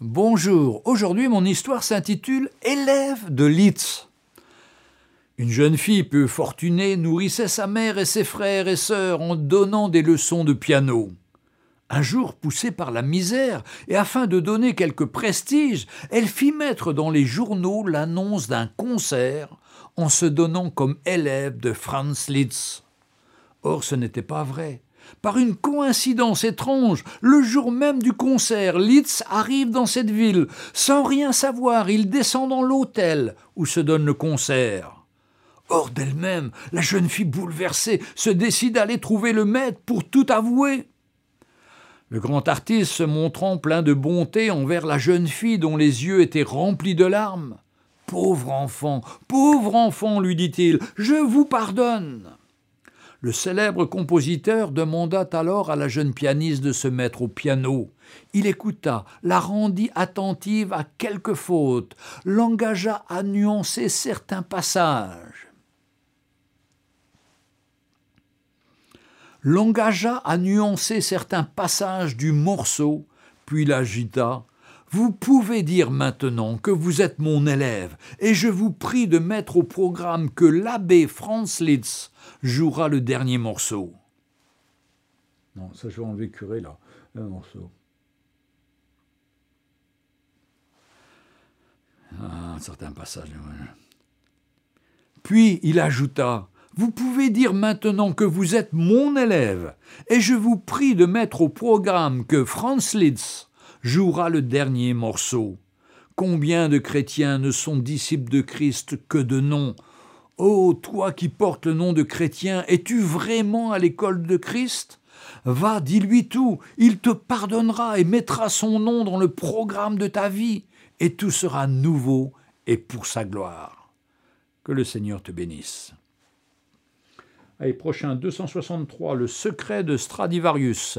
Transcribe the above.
Bonjour, aujourd'hui mon histoire s'intitule Élève de Litz. Une jeune fille peu fortunée nourrissait sa mère et ses frères et sœurs en donnant des leçons de piano. Un jour, poussée par la misère, et afin de donner quelque prestige, elle fit mettre dans les journaux l'annonce d'un concert en se donnant comme élève de Franz Liszt. Or, ce n'était pas vrai. Par une coïncidence étrange, le jour même du concert, Litz arrive dans cette ville. Sans rien savoir, il descend dans l'hôtel où se donne le concert. Hors d'elle-même, la jeune fille bouleversée se décide à aller trouver le maître pour tout avouer. Le grand artiste se montrant plein de bonté envers la jeune fille dont les yeux étaient remplis de larmes. Pauvre enfant, pauvre enfant, lui dit-il, je vous pardonne. Le célèbre compositeur demanda alors à la jeune pianiste de se mettre au piano. Il écouta, la rendit attentive à quelques fautes, l'engagea à nuancer certains passages. L'engagea à nuancer certains passages du morceau, puis l'agita. Vous pouvez dire maintenant que vous êtes mon élève, et je vous prie de mettre au programme que l'abbé Franz Litz jouera le dernier morceau. Non, ça je vais enlever curé là, un morceau. Ah, un certain passage. Puis il ajouta Vous pouvez dire maintenant que vous êtes mon élève, et je vous prie de mettre au programme que Franz Liszt jouera le dernier morceau. Combien de chrétiens ne sont disciples de Christ que de nom? Ô oh, toi qui portes le nom de chrétien, es-tu vraiment à l'école de Christ? Va, dis-lui tout, il te pardonnera et mettra son nom dans le programme de ta vie, et tout sera nouveau et pour sa gloire. Que le Seigneur te bénisse. Allez, prochain 263, le secret de Stradivarius.